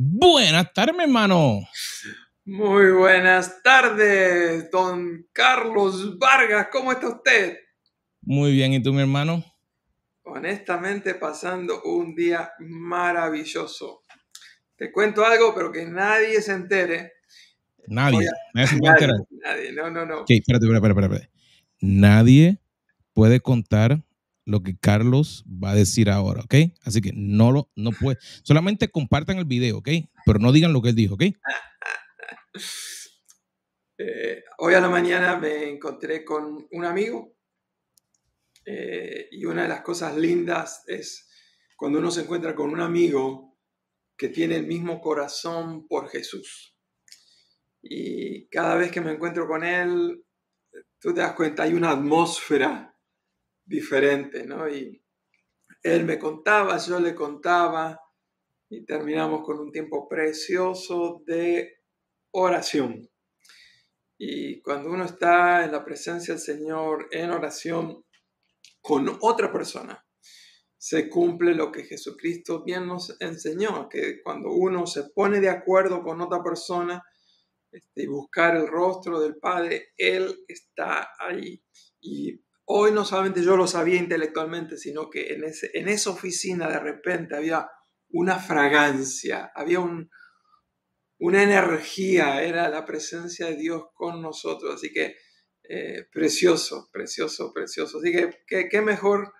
Buenas tardes, mi hermano. Muy buenas tardes, don Carlos Vargas. ¿Cómo está usted? Muy bien, ¿y tú, mi hermano? Honestamente, pasando un día maravilloso. Te cuento algo, pero que nadie se entere. Nadie. nadie se puede enterar. Nadie, no, no, no. Ok, espérate, espérate, espérate, espérate. Nadie puede contar lo que Carlos va a decir ahora, ¿ok? Así que no lo, no puede. Solamente compartan el video, ¿ok? Pero no digan lo que él dijo, ¿ok? Eh, hoy a la mañana me encontré con un amigo eh, y una de las cosas lindas es cuando uno se encuentra con un amigo que tiene el mismo corazón por Jesús. Y cada vez que me encuentro con él, tú te das cuenta, hay una atmósfera diferente, ¿no? Y él me contaba, yo le contaba y terminamos con un tiempo precioso de oración. Y cuando uno está en la presencia del Señor en oración con otra persona, se cumple lo que Jesucristo bien nos enseñó, que cuando uno se pone de acuerdo con otra persona este, y buscar el rostro del Padre, Él está ahí. Y hoy no solamente yo lo sabía intelectualmente, sino que en, ese, en esa oficina de repente había una fragancia, había un, una energía, era la presencia de Dios con nosotros. Así que eh, precioso, precioso, precioso. Así que qué, mejor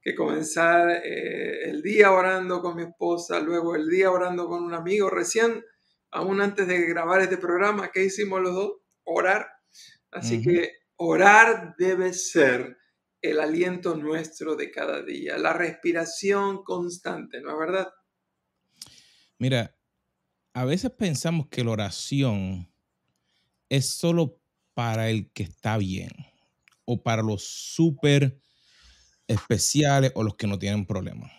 que comenzar eh, el día orando con mi esposa, luego el día orando con un amigo. Recién, aún antes de grabar este programa, ¿qué hicimos los dos? Orar. Así que orar debe ser el aliento nuestro de cada día, la respiración constante, ¿no es verdad? Mira, a veces pensamos que la oración es solo para el que está bien o para los súper especiales o los que no tienen problemas.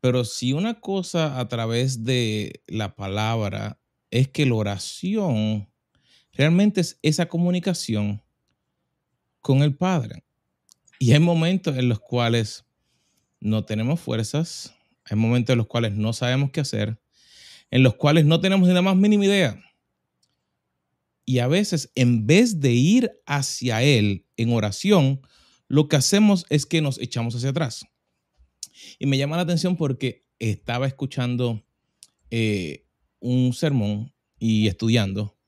Pero si una cosa a través de la palabra es que la oración realmente es esa comunicación con el Padre. Y hay momentos en los cuales no tenemos fuerzas, hay momentos en los cuales no sabemos qué hacer, en los cuales no tenemos ni la más mínima idea. Y a veces, en vez de ir hacia Él en oración, lo que hacemos es que nos echamos hacia atrás. Y me llama la atención porque estaba escuchando eh, un sermón y estudiando,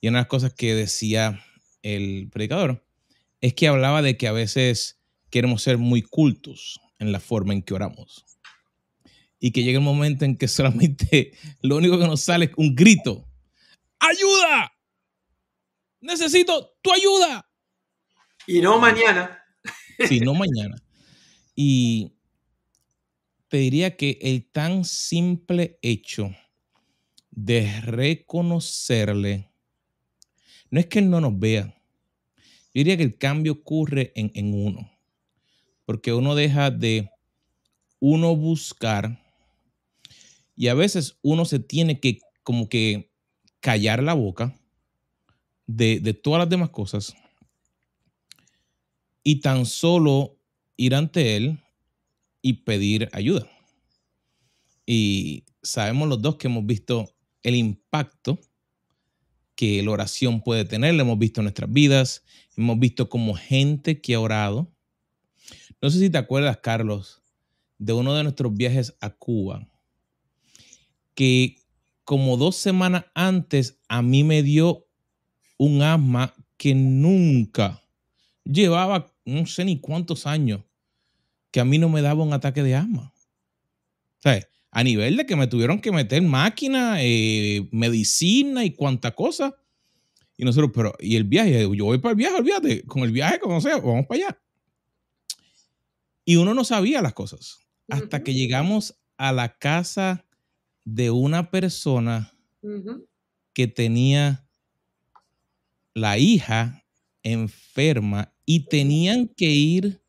y una de las cosas que decía el predicador es que hablaba de que a veces queremos ser muy cultos en la forma en que oramos. Y que llega el momento en que solamente lo único que nos sale es un grito. ¡Ayuda! Necesito tu ayuda. Y no mañana. Si no mañana. Y te diría que el tan simple hecho de reconocerle, no es que él no nos vea. Yo diría que el cambio ocurre en, en uno. Porque uno deja de uno buscar y a veces uno se tiene que como que callar la boca de, de todas las demás cosas y tan solo ir ante él y pedir ayuda. Y sabemos los dos que hemos visto el impacto que la oración puede tener, lo hemos visto en nuestras vidas, hemos visto como gente que ha orado. No sé si te acuerdas, Carlos, de uno de nuestros viajes a Cuba, que como dos semanas antes a mí me dio un asma que nunca llevaba, no sé ni cuántos años, que a mí no me daba un ataque de asma. Sea, a nivel de que me tuvieron que meter máquina, eh, medicina y cuánta cosa. Y nosotros, pero, ¿y el viaje? Yo voy para el viaje, olvídate, con el viaje, como sea, vamos para allá. Y uno no sabía las cosas. Hasta que llegamos a la casa de una persona que tenía la hija enferma y tenían que ir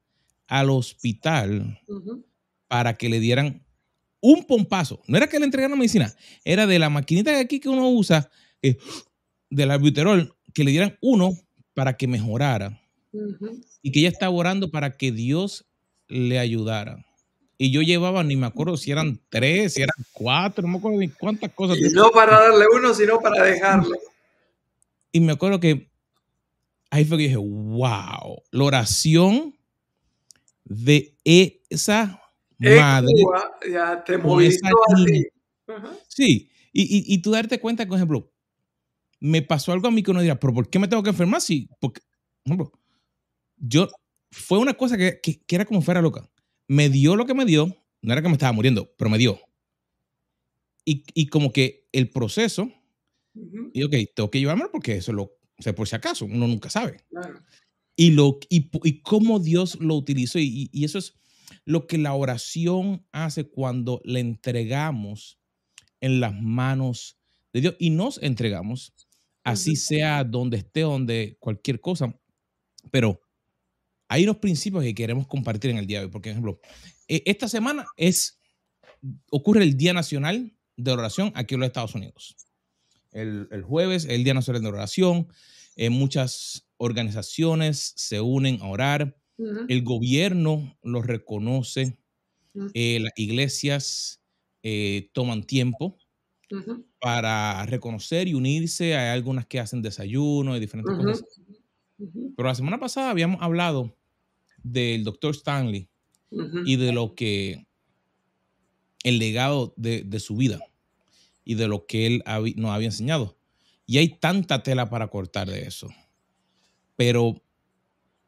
al hospital para que le dieran un pompazo. No era que le entregaran medicina, era de la maquinita de aquí que uno usa, eh, del albuterol, que le dieran uno para que mejorara y que ella estaba orando para que Dios le ayudara. Y yo llevaba, ni me acuerdo si eran tres, si eran cuatro, no me acuerdo ni cuántas cosas. Y no para darle uno, sino para dejarlo. Y me acuerdo que ahí fue que dije, wow, la oración de esa madre. ya te así. Sí, y, y, tú darte cuenta, por ejemplo, me pasó algo a mí que uno dirá, pero ¿por qué me tengo que enfermar? Sí, porque, por ejemplo, yo, fue una cosa que, que, era como fuera loca. Me dio lo que me dio, no era que me estaba muriendo, pero me dio. Y, y como que el proceso, y ok, tengo que llevarme porque eso lo, o sea, por si acaso, uno nunca sabe. Y, lo, y, y cómo Dios lo utilizó. Y, y, eso es lo que la oración hace cuando le entregamos en las manos de Dios y nos entregamos, así sea donde esté, donde cualquier cosa. Pero hay unos principios que queremos compartir en el día de hoy. Por ejemplo, e, esta semana es, ocurre el Día Nacional de Oración aquí en los Estados Unidos. El, el jueves, el Día Nacional de Oración. Eh, muchas organizaciones se unen a orar. El gobierno lo reconoce. Eh, las iglesias eh, toman tiempo para reconocer y unirse. Hay algunas que hacen desayuno y diferentes cosas. Pero la semana pasada habíamos hablado del doctor Stanley y de lo que el legado de, de, su vida y de lo que él nos había enseñado. Y hay tanta tela para cortar de eso. Pero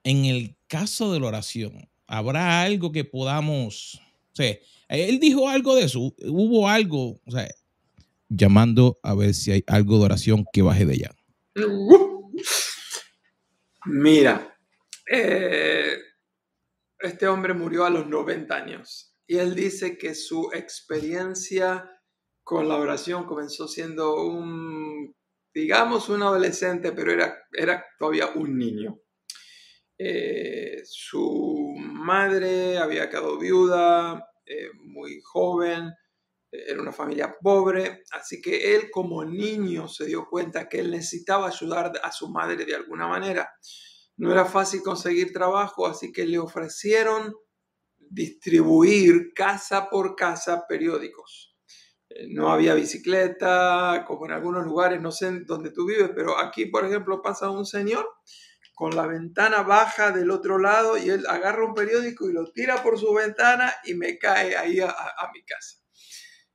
en el caso de la oración, ¿habrá algo que podamos... O sea, él dijo algo de eso, hubo algo, llamando a ver si hay algo de oración que baje de allá. Mira, eh, este hombre murió a los 90 años y él dice que su experiencia con la oración comenzó siendo un, digamos, un adolescente, pero era, era todavía un niño. Eh, su madre había quedado viuda eh, muy joven, era una familia pobre, así que él como niño se dio cuenta que él necesitaba ayudar a su madre de alguna manera. No era fácil conseguir trabajo, así que le ofrecieron distribuir casa por casa periódicos. Eh, no había bicicleta, como en algunos lugares, no sé dónde tú vives, pero aquí, por ejemplo, pasa un señor con la ventana baja del otro lado y él agarra un periódico y lo tira por su ventana y me cae ahí a, mi casa.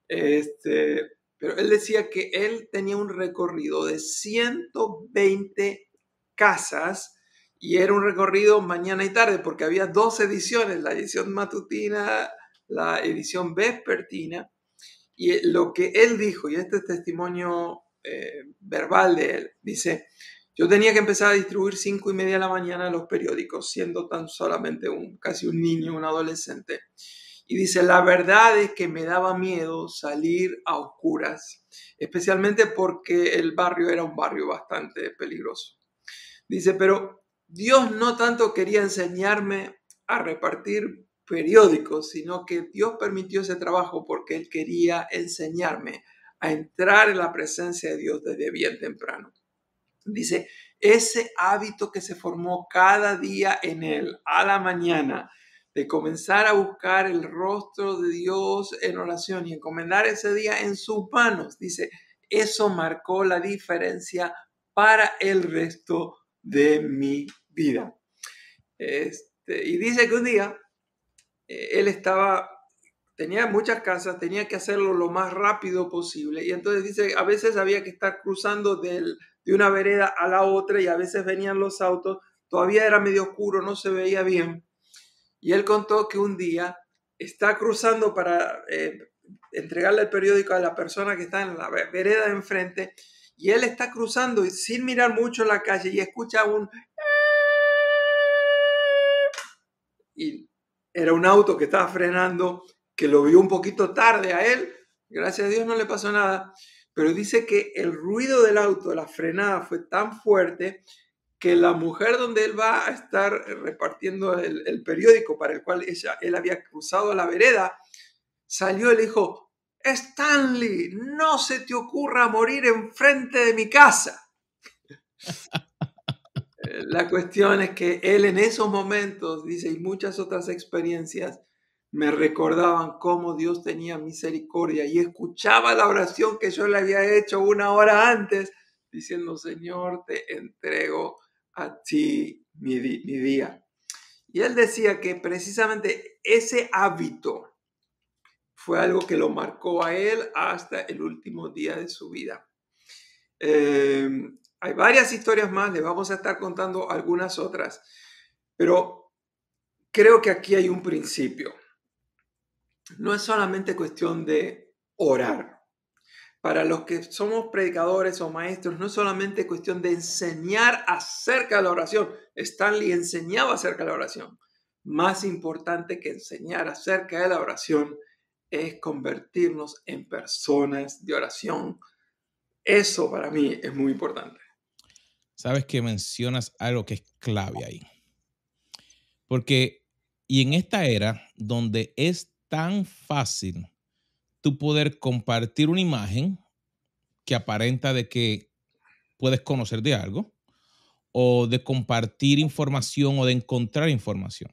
Este, pero él decía que él tenía un recorrido de 120 casas y era un recorrido mañana y tarde porque había dos ediciones, la edición matutina, la edición vespertina. Y lo que él dijo, y este es testimonio eh, verbal de él, dice, yo tenía que empezar a distribuir cinco y media de la mañana los periódicos, siendo tan solamente un, casi un niño, un adolescente. Y dice, la verdad es que me daba miedo salir a oscuras, especialmente porque el barrio era un barrio bastante peligroso. Dice, pero Dios no tanto quería enseñarme a repartir periódicos, sino que Dios permitió ese trabajo porque Él quería enseñarme a entrar en la presencia de Dios desde bien temprano. Dice, ese hábito que se formó cada día en Él, a la mañana, de comenzar a buscar el rostro de Dios en oración y encomendar ese día en sus manos, dice, eso marcó la diferencia para el resto de mi vida. Este, y dice que un día eh, él estaba, tenía muchas casas, tenía que hacerlo lo más rápido posible. Y entonces dice, a veces había que estar cruzando del, de una vereda a la otra y a veces venían los autos, todavía era medio oscuro, no se veía bien. Y él contó que un día está cruzando para eh, entregarle el periódico a la persona que está en la vereda de enfrente y él está cruzando sin mirar mucho la calle y escucha un y era un auto que estaba frenando, que lo vio un poquito tarde a él, gracias a Dios no le pasó nada, pero dice que el ruido del auto, la frenada fue tan fuerte que la mujer donde él va a estar repartiendo el, periódico para el cual ella, él había cruzado la vereda, salió y le dijo, Stanley, no se te ocurra morir enfrente de mi casa. La cuestión es que él en esos momentos, dice, y muchas otras experiencias, me recordaban cómo Dios tenía misericordia y escuchaba la oración que yo le había hecho una hora antes, diciendo, Señor, te entrego a ti mi, mi día. Y él decía que precisamente ese hábito fue algo que lo marcó a él hasta el último día de su vida. Eh, hay varias historias más, le vamos a estar contando algunas otras, pero creo que aquí hay un principio no es solamente cuestión de orar. Para los que somos predicadores o maestros, no es solamente cuestión de enseñar acerca de la oración. Stanley enseñaba acerca de la oración. Más importante que enseñar acerca de la oración es convertirnos en personas de oración. Eso para mí es muy importante. Sabes que mencionas algo que es clave ahí. Porque, y en esta era donde es tan fácil tú poder compartir una imagen que aparenta de que puedes conocer de algo o de compartir información o de encontrar información.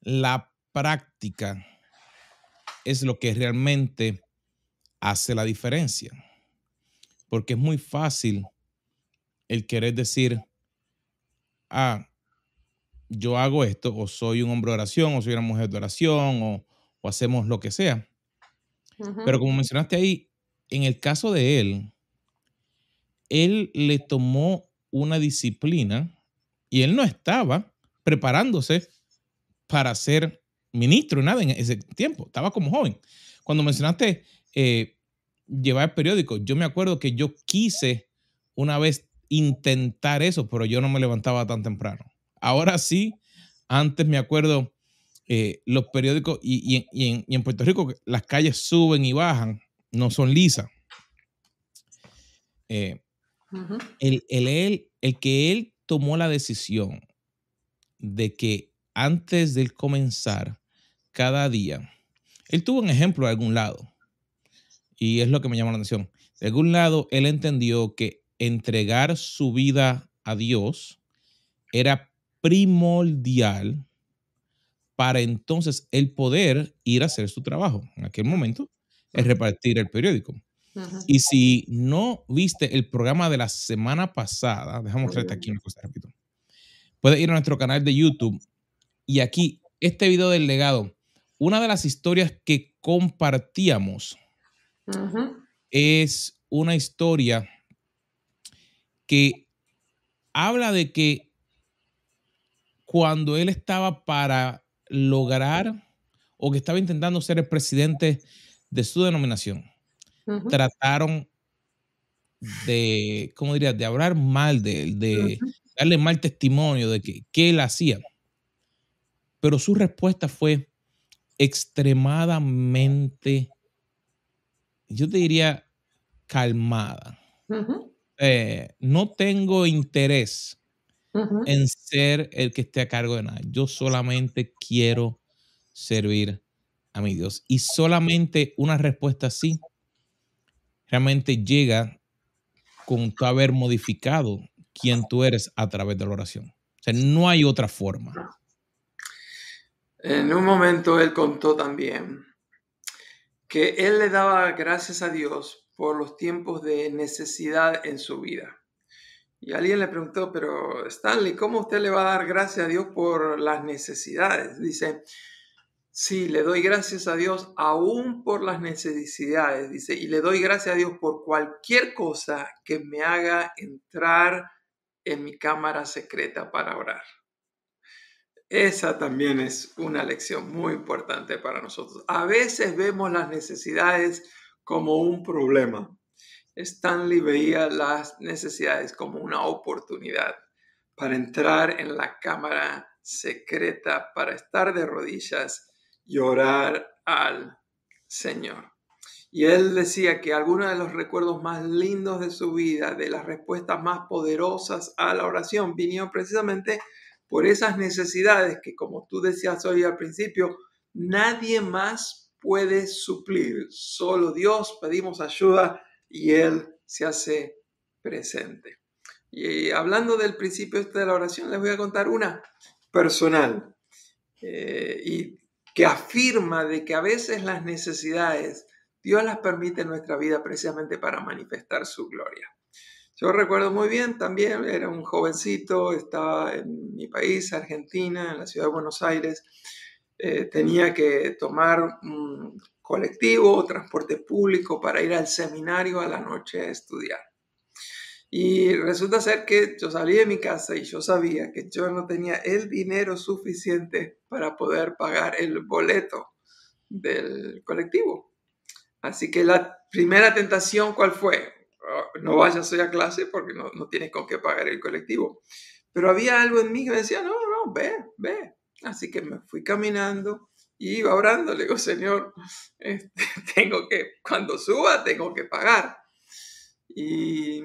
La práctica es lo que realmente hace la diferencia. Porque es muy fácil el querer decir, ah, yo hago esto, o soy un hombre de oración, o soy una mujer de oración, o, hacemos lo que sea. Pero como mencionaste ahí, en el caso de él, él le tomó una disciplina y él no estaba preparándose para ser ministro, nada en ese tiempo, estaba como joven. Cuando mencionaste eh, llevar el periódico, yo me acuerdo que yo quise una vez intentar eso, pero yo no me levantaba tan temprano. Ahora sí, antes me acuerdo, eh, los periódicos y, en, Puerto Rico las calles suben y bajan, no son lisas. Eh, el, el, que él tomó la decisión de que antes de comenzar cada día, él tuvo un ejemplo de algún lado, y es lo que me llama la atención. De algún lado, él entendió que entregar su vida a Dios era primordial para entonces el poder ir a hacer su trabajo. En aquel momento es repartir el periódico. Y si no viste el programa de la semana pasada, déjame mostrarte aquí una cosa rápido. Puedes ir a nuestro canal de YouTube y aquí este video del legado, una de las historias que compartíamos es una historia que habla de que cuando él estaba para lograr o que estaba intentando ser el presidente de su denominación, trataron de, ¿cómo diría?, de hablar mal de él, de darle mal testimonio de que, que él hacía. Pero su respuesta fue extremadamente, yo te diría, calmada. Eh, no tengo interés en ser el que esté a cargo de nada. Yo solamente quiero servir a mi Dios. Y solamente una respuesta así realmente llega con tu haber modificado quien tú eres a través de la oración. O sea, no hay otra forma. En un momento él contó también que él le daba gracias a Dios por los tiempos de necesidad en su vida. Y alguien le preguntó, pero Stanley, ¿cómo usted le va a dar gracias a Dios por las necesidades? Dice, sí, le doy gracias a Dios aún por las necesidades, dice, y le doy gracias a Dios por cualquier cosa que me haga entrar en mi cámara secreta para orar. Esa también es una lección muy importante para nosotros. A veces vemos las necesidades como un problema, Stanley veía las necesidades como una oportunidad para entrar en la cámara secreta, para estar de rodillas y orar al Señor. Y él decía que algunos de los recuerdos más lindos de su vida, de las respuestas más poderosas a la oración, vinieron precisamente por esas necesidades que, como tú decías hoy al principio, nadie más puede suplir. Solo Dios pedimos ayuda y Él se hace presente. Y hablando del principio este de la oración, les voy a contar una personal. eh, y que afirma de que a veces las necesidades Dios las permite en nuestra vida precisamente para manifestar su gloria. Yo recuerdo muy bien también, era un jovencito, estaba en mi país, Argentina, en la ciudad de Buenos Aires, eh, tenía que tomar colectivo, transporte público para ir al seminario a la noche a estudiar. Y resulta ser que yo salí de mi casa y yo sabía que yo no tenía el dinero suficiente para poder pagar el boleto del colectivo. Así que la primera tentación, ¿cuál fue? Oh, no vayas hoy a clase porque no, no tienes con qué pagar el colectivo. Pero había algo en mí que me decía, no, no, ve, ve. Así que me fui caminando y iba orando. Le digo, Señor, este, tengo que, cuando suba, tengo que pagar. Y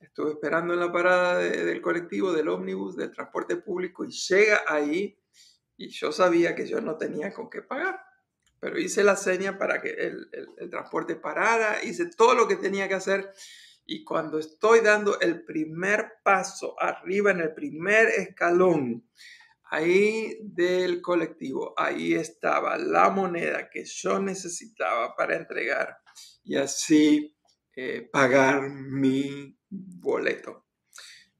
Estuve esperando en la parada del colectivo, del ómnibus, del transporte público y llega ahí y yo sabía que yo no tenía con qué pagar. Pero hice la seña para que el, el transporte parara, hice todo lo que tenía que hacer y cuando estoy dando el primer paso arriba en el primer escalón, ahí del colectivo, ahí estaba la moneda que yo necesitaba para entregar y así eh, pagar mi boleto.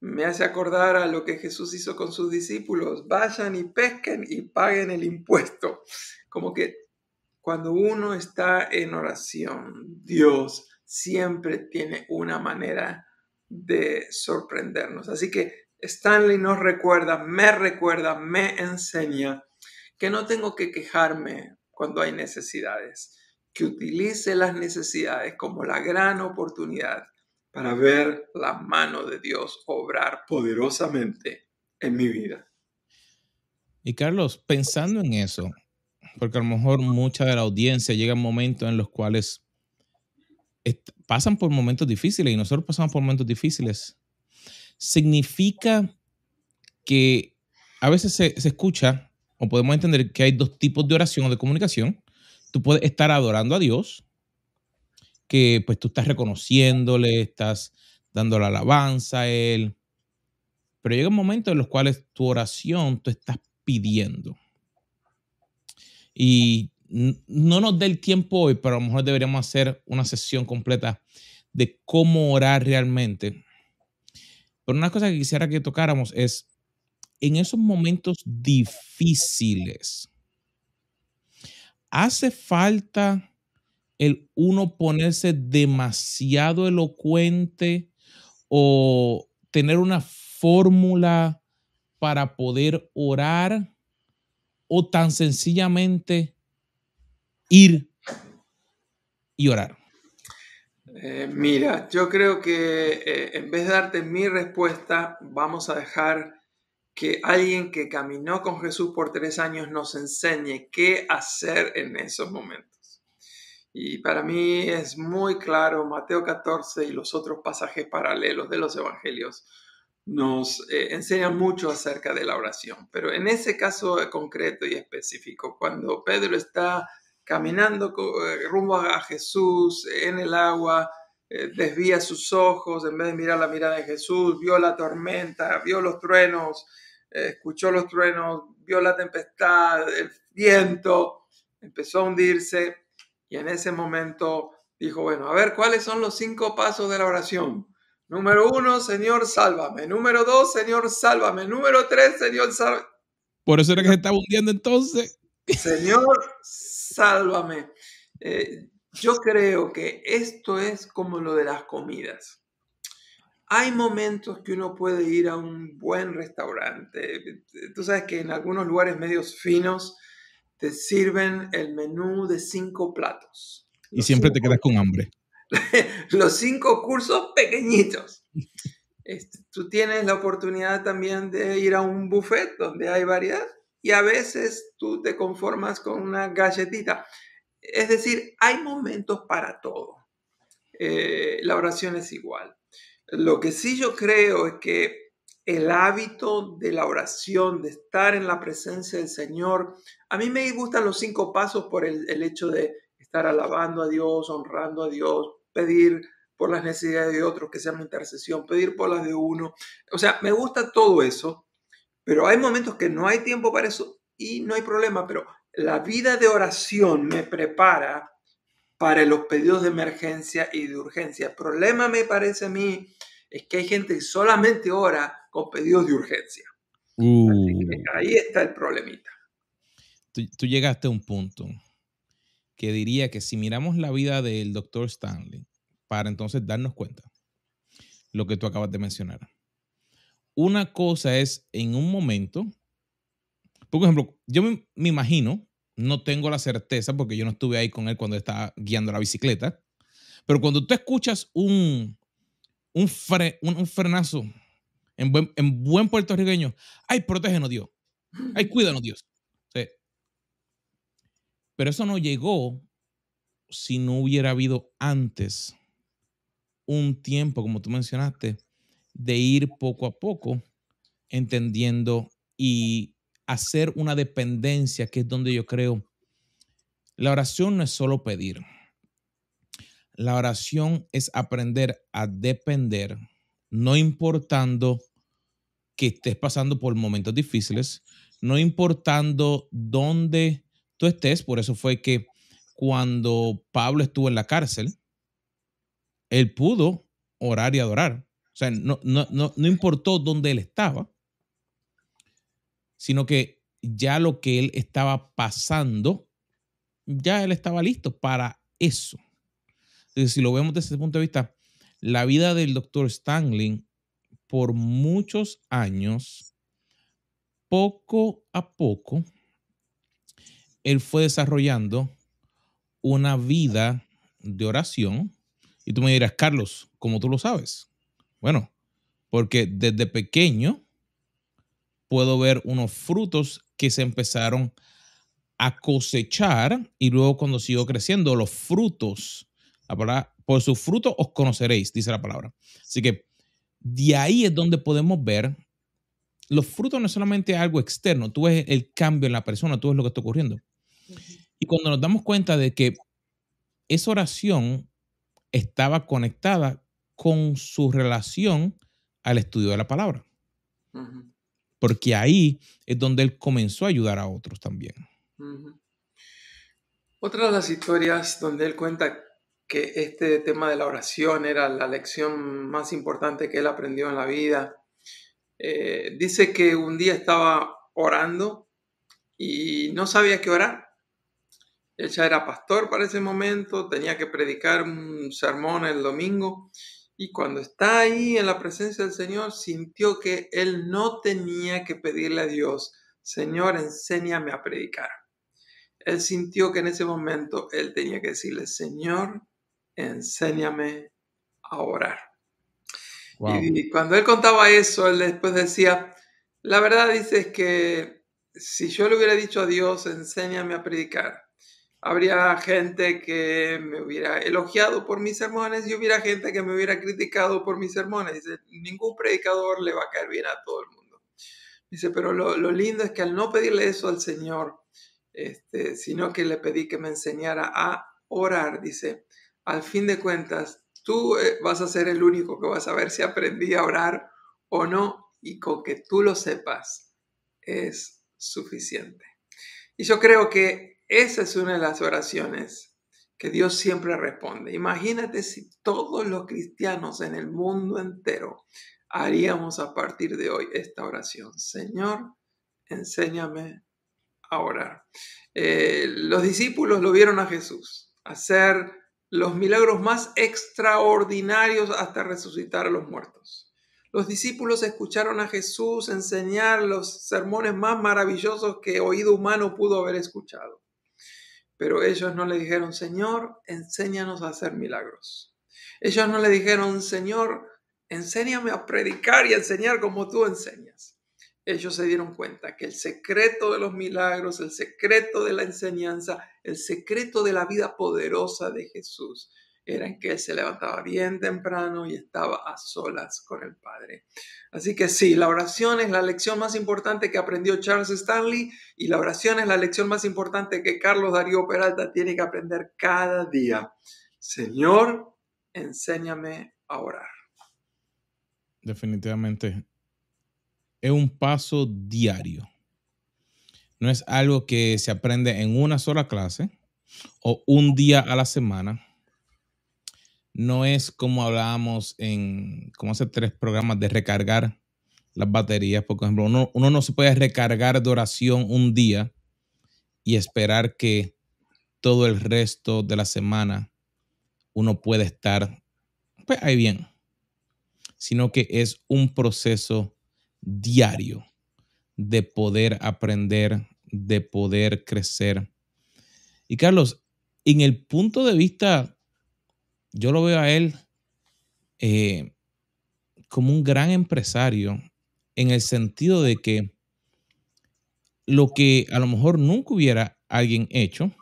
Me hace acordar a lo que Jesús hizo con sus discípulos. Vayan y pesquen y paguen el impuesto. Como que cuando uno está en oración, Dios siempre tiene una manera de sorprendernos. Así que Stanley nos recuerda, me recuerda, me enseña que no tengo que quejarme cuando hay necesidades que utilice las necesidades como la gran oportunidad para ver la mano de Dios obrar poderosamente en mi vida. Y Carlos, pensando en eso, porque a lo mejor mucha de la audiencia llega a momentos en los cuales pasan por momentos difíciles y nosotros pasamos por momentos difíciles, significa que a veces se, se escucha o podemos entender que hay dos tipos de oración o de comunicación tú puedes estar adorando a Dios, que pues tú estás reconociéndole, estás dando la alabanza a Él, pero llega un momento en los cuales tu oración tú estás pidiendo. Y no nos dé el tiempo hoy, pero a lo mejor deberíamos hacer una sesión completa de cómo orar realmente. Pero una cosa que quisiera que tocáramos es en esos momentos difíciles ¿Hace falta el uno ponerse demasiado elocuente o tener una fórmula para poder orar o tan sencillamente ir y orar? Eh, mira, yo creo que eh, en vez de darte mi respuesta, vamos a dejar que alguien que caminó con Jesús por tres años nos enseñe qué hacer en esos momentos. Y para mí es muy claro, Mateo 14 y los otros pasajes paralelos de los evangelios nos eh, enseñan mucho acerca de la oración. Pero en ese caso concreto y específico, cuando Pedro está caminando eh, rumbo a Jesús en el agua, eh, desvía sus ojos, en vez de mirar la mirada de Jesús, vio la tormenta, vio los truenos, escuchó los truenos, vio la tempestad, el viento, empezó a hundirse y en ese momento dijo, bueno, a ver, ¿cuáles son los cinco pasos de la oración? Número uno, Señor, sálvame. Número dos, Señor, sálvame. Número tres, Señor, sálvame. Por eso era que se estaba hundiendo entonces. Señor, sálvame. Eh, yo creo que esto es como lo de las comidas. Hay momentos que uno puede ir a un buen restaurante. Tú sabes que en algunos lugares medios finos te sirven el menú de cinco platos. Y siempre te quedas con hambre. los cinco cursos pequeñitos. Este, tú tienes la oportunidad también de ir a un buffet donde hay variedad y a veces tú te conformas con una galletita. Es decir, hay momentos para todo. Eh, la oración es igual. Lo que sí yo creo es que el hábito de la oración, de estar en la presencia del Señor, a mí me gustan los cinco pasos por el, hecho de estar alabando a Dios, honrando a Dios, pedir por las necesidades de otros, que sea mi intercesión, pedir por las de uno. O sea, me gusta todo eso, pero hay momentos que no hay tiempo para eso y no hay problema, pero la vida de oración me prepara para los pedidos de emergencia y de urgencia. El problema me parece a mí es que hay gente que solamente ora con pedidos de urgencia. Uh. ahí está el problemita. Tú, llegaste a un punto que diría que si miramos la vida del doctor Stanley, para entonces darnos cuenta lo que tú acabas de mencionar. Una cosa es en un momento, por ejemplo, yo me, imagino, no tengo la certeza porque yo no estuve ahí con él cuando estaba guiando la bicicleta, pero cuando tú escuchas un, un, frenazo en buen, en buen puertorriqueño, ay, protégenos Dios, ay, cuídanos Dios. Pero eso no llegó si no hubiera habido antes un tiempo, como tú mencionaste, de ir poco a poco entendiendo y hacer una dependencia, que es donde yo creo, la oración no es solo pedir. La oración es aprender a depender, no importando que estés pasando por momentos difíciles, no importando dónde tú estés. Por eso fue que cuando Pablo estuvo en la cárcel, él pudo orar y adorar. O sea, no, no, no, no importó dónde él estaba, sino que ya lo que él estaba pasando, ya él estaba listo para eso. Entonces, si lo vemos desde ese punto de vista, la vida del doctor Stanley por muchos años, poco a poco, él fue desarrollando una vida de oración. Y tú me dirás, Carlos, ¿cómo tú lo sabes? Bueno, porque desde pequeño puedo ver unos frutos que se empezaron a cosechar y luego cuando siguió creciendo, los frutos, por sus frutos os conoceréis, dice la palabra. Así que de ahí es donde podemos ver los frutos no es solamente algo externo, tú ves el cambio en la persona, tú ves lo que está ocurriendo. Y cuando nos damos cuenta de que esa oración estaba conectada con su relación al estudio de la palabra. Porque ahí es donde él comenzó a ayudar a otros también. Otra de las historias donde él cuenta que este tema de la oración era la lección más importante que él aprendió en la vida. Eh, dice que un día estaba orando y no sabía qué orar. Él ya era pastor para ese momento, tenía que predicar un sermón el domingo y cuando está ahí en la presencia del Señor sintió que él no tenía que pedirle a Dios, Señor, enséñame a predicar. Él sintió que en ese momento él tenía que decirle, Señor, enséñame a orar. Y cuando él contaba eso, él después decía, la verdad dice que si yo le hubiera dicho a Dios, enséñame a predicar, habría gente que me hubiera elogiado por mis sermones y hubiera gente que me hubiera criticado por mis sermones. Dice, ningún predicador le va a caer bien a todo el mundo. Dice, pero lo, lindo es que al no pedirle eso al Señor, este, sino que le pedí que me enseñara a orar, dice, al fin de cuentas, tú eh, vas a ser el único que vas a ver si aprendí a orar o no, y con que tú lo sepas es suficiente. Y yo creo que esa es una de las oraciones que Dios siempre responde. Imagínate si todos los cristianos en el mundo entero haríamos a partir de hoy esta oración. Señor, enséñame a orar. Eh, los discípulos lo vieron a Jesús hacer los milagros más extraordinarios hasta resucitar a los muertos. Los discípulos escucharon a Jesús enseñar los sermones más maravillosos que oído humano pudo haber escuchado. Pero ellos no le dijeron, Señor, enséñanos a hacer milagros. Ellos no le dijeron, Señor, enséñame a predicar y a enseñar como tú enseñas. Ellos se dieron cuenta que el secreto de los milagros, el secreto de la enseñanza, el secreto de la vida poderosa de Jesús era en que se levantaba bien temprano y estaba a solas con el Padre. Así que sí, la oración es la lección más importante que aprendió Charles Stanley y la oración es la lección más importante que Carlos Darío Peralta tiene que aprender cada día. Señor, enséñame a orar. Definitivamente. Es un paso diario. no es algo que se aprende en una sola clase o un día a la semana. No es como hablábamos en, como hace tres programas de recargar las baterías. Por ejemplo, uno, uno no se puede recargar de oración un día y esperar que todo el resto de la semana uno puede estar pues, ahí bien, sino que es un proceso diario de poder aprender, de poder crecer. Y Carlos, en el punto de vista, yo lo veo a él eh, como un gran empresario, en el sentido de que lo que a lo mejor nunca hubiera alguien hecho,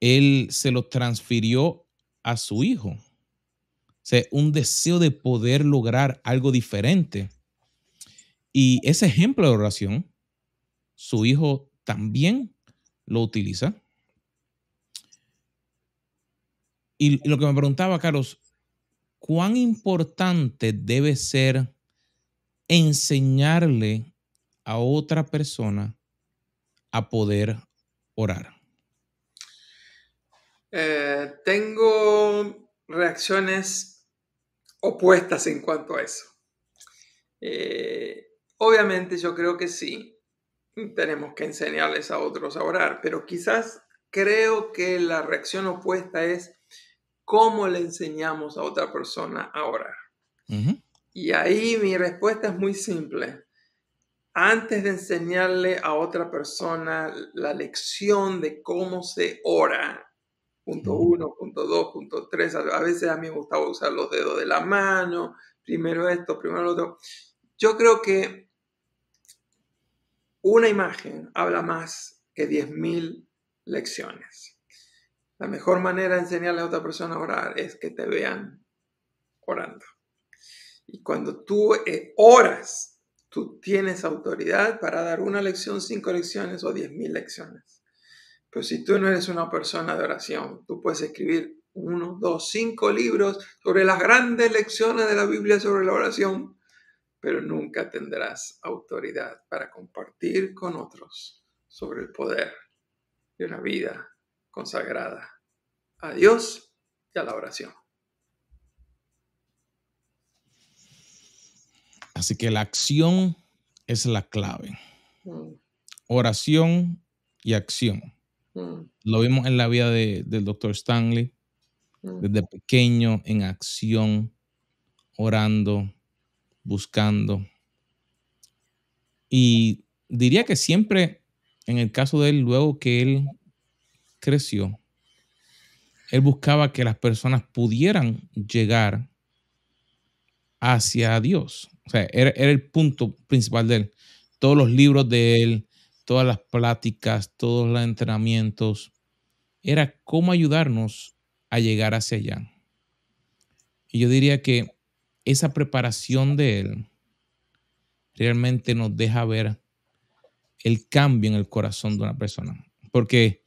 él se lo transfirió a su hijo. O sea, un deseo de poder lograr algo diferente. Y ese ejemplo de oración, su hijo también lo utiliza. Y lo que me preguntaba, Carlos, ¿cuán importante debe ser enseñarle a otra persona a poder orar? Eh, tengo reacciones opuestas en cuanto a eso. Eh, obviamente yo creo que sí, tenemos que enseñarles a otros a orar, pero quizás creo que la reacción opuesta es cómo le enseñamos a otra persona a orar. Y ahí mi respuesta es muy simple. Antes de enseñarle a otra persona la lección de cómo se ora, punto uno, punto dos, punto tres. A veces a mí me gustaba usar los dedos de la mano, primero esto, primero lo otro. Yo creo que una imagen habla más que 10.000 lecciones. La mejor manera de enseñarle a otra persona a orar es que te vean orando. Y cuando tú eh, oras, tú tienes autoridad para dar una lección, cinco lecciones o diez mil lecciones. Pero si tú no eres una persona de oración, tú puedes escribir uno, dos, cinco libros sobre las grandes lecciones de la Biblia sobre la oración, pero nunca tendrás autoridad para compartir con otros sobre el poder de una vida consagrada a Dios y a la oración. Así que la acción es la clave. Mm. Oración y acción. Mm. Lo vimos en la vida del doctor Stanley, mm. desde pequeño en acción, orando, buscando. Y diría que siempre, en el caso de él, luego que él creció, él buscaba que las personas pudieran llegar hacia Dios. O sea, era, el punto principal de él. Todos los libros de él, todas las pláticas, todos los entrenamientos, era cómo ayudarnos a llegar hacia allá. Y yo diría que esa preparación de él realmente nos deja ver el cambio en el corazón de una persona. Porque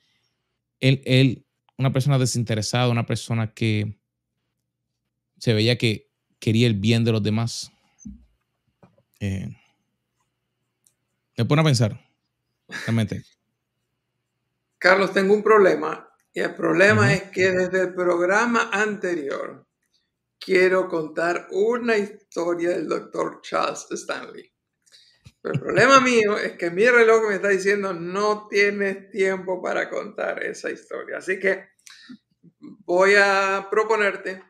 él, él una persona desinteresada, una persona que se veía que quería el bien de los demás. Eh, me pone a pensar, Carlos, tengo un problema. Y el problema es que desde el programa anterior quiero contar una historia del doctor Charles Stanley. El problema mío es que mi reloj me está diciendo no tienes tiempo para contar esa historia. Así que voy a proponerte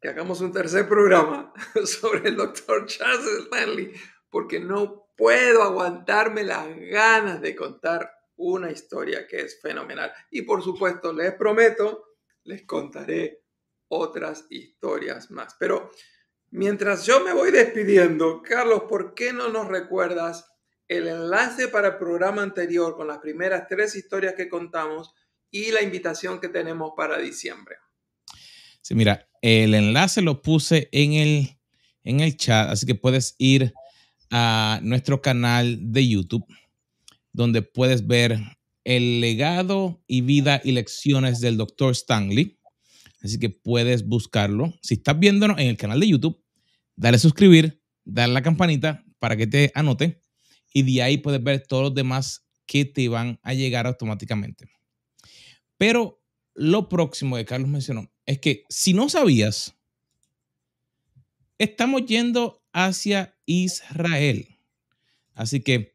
que hagamos un tercer programa sobre el doctor Charles Stanley, porque no puedo aguantarme las ganas de contar una historia que es fenomenal. Y por supuesto, les prometo, les contaré otras historias más. Pero mientras yo me voy despidiendo, Carlos, ¿por qué no nos recuerdas el enlace para el programa anterior con las primeras tres historias que contamos y la invitación que tenemos para diciembre? Sí, mira, el enlace lo puse en el, en el chat, así que puedes ir a nuestro canal de YouTube, donde puedes ver el legado y vida y lecciones del Dr. Stanley. Así que puedes buscarlo. Si estás viéndonos en el canal de YouTube, dale suscribir, dale la campanita para que te anote y de ahí puedes ver todos los demás que te van a llegar automáticamente. Pero lo próximo que Carlos mencionó es que si no sabías, estamos yendo hacia Israel. Así que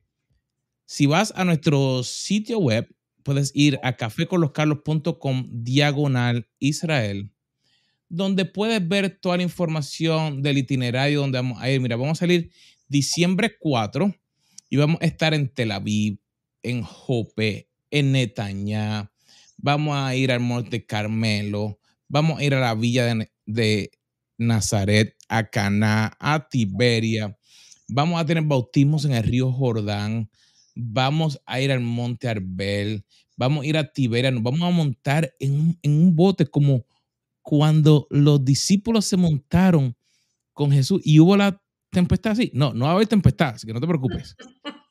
si vas a nuestro sitio web, puedes ir a caféconloscarlos.com diagonal Israel, donde puedes ver toda la información del itinerario donde vamos a ir. Mira, vamos a salir diciembre 4 y vamos a estar en Tel Aviv, en Jope, en Netañá. Vamos a ir al Monte Carmelo. Vamos a ir a la villa de, Nazaret, a Caná, a Tiberia. Vamos a tener bautismos en el río Jordán. Vamos a ir al Monte Arbel. Vamos a ir a Tiberia. Nos vamos a montar en en un bote como cuando los discípulos se montaron con Jesús y hubo la tempestad así. No, no va a haber tempestad, así que no te preocupes.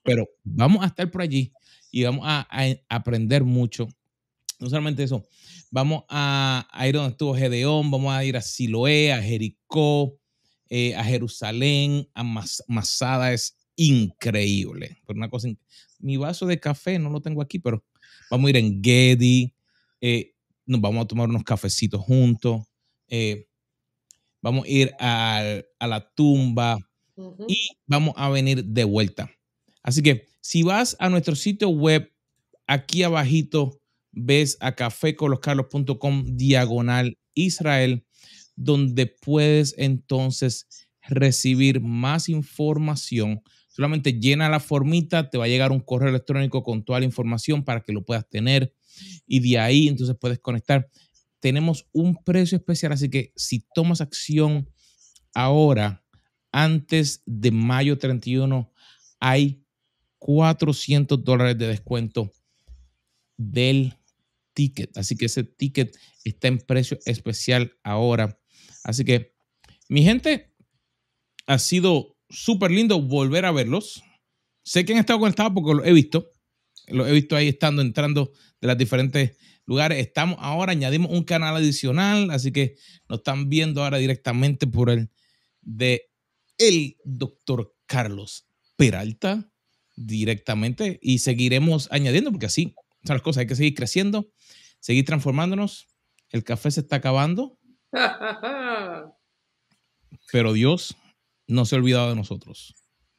Pero vamos a estar por allí y vamos a, a aprender mucho. No solamente eso, vamos a, a, ir donde estuvo Gedeón, vamos a ir a Siloé, a Jericó, eh, a Jerusalén, a Mas, Masada. Es increíble. Por una cosa, mi vaso de café no lo tengo aquí, pero vamos a ir en Gedi, eh, nos vamos a tomar unos cafecitos juntos, eh, vamos a ir a, a la tumba uh -huh. y vamos a venir de vuelta. Así que si vas a nuestro sitio web, aquí abajito ves a cafécoloscarlos.com diagonal Israel, donde puedes entonces recibir más información. Solamente llena la formita, te va a llegar un correo electrónico con toda la información para que lo puedas tener y de ahí entonces puedes conectar. Tenemos un precio especial, así que si tomas acción ahora, antes de mayo 31, hay 400 dólares de descuento del ticket. Así que ese ticket está en precio especial ahora. Así que, mi gente, ha sido súper lindo volver a verlos. Sé que han estado conectados porque lo he visto. Lo he visto ahí estando, entrando de los diferentes lugares. Estamos ahora, añadimos un canal adicional, así que nos están viendo ahora directamente por el de el doctor Carlos Peralta directamente y seguiremos añadiendo porque así son las cosas. Hay que seguir creciendo, seguir transformándonos. El café se está acabando, pero Dios no se ha olvidado de nosotros.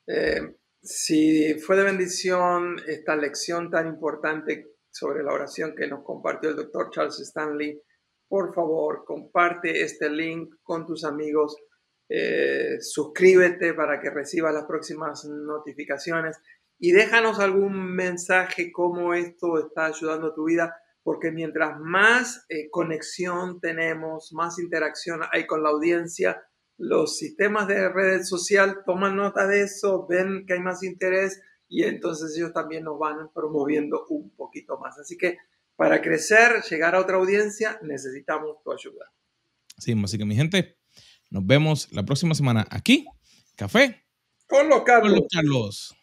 Eh, si fue de bendición esta lección tan importante sobre la oración que nos compartió el doctor Charles Stanley, por favor, comparte este link con tus amigos. Eh, suscríbete para que recibas las próximas notificaciones y déjanos algún mensaje cómo esto está ayudando a tu vida, porque mientras más eh, conexión tenemos, más interacción hay con la audiencia, los sistemas de red social toman nota de eso, ven que hay más interés y entonces ellos también nos van promoviendo un poquito más. Así que para crecer, llegar a otra audiencia, necesitamos tu ayuda. Sí, así que mi gente, nos vemos la próxima semana aquí, Café con los Carlos. Con los Carlos.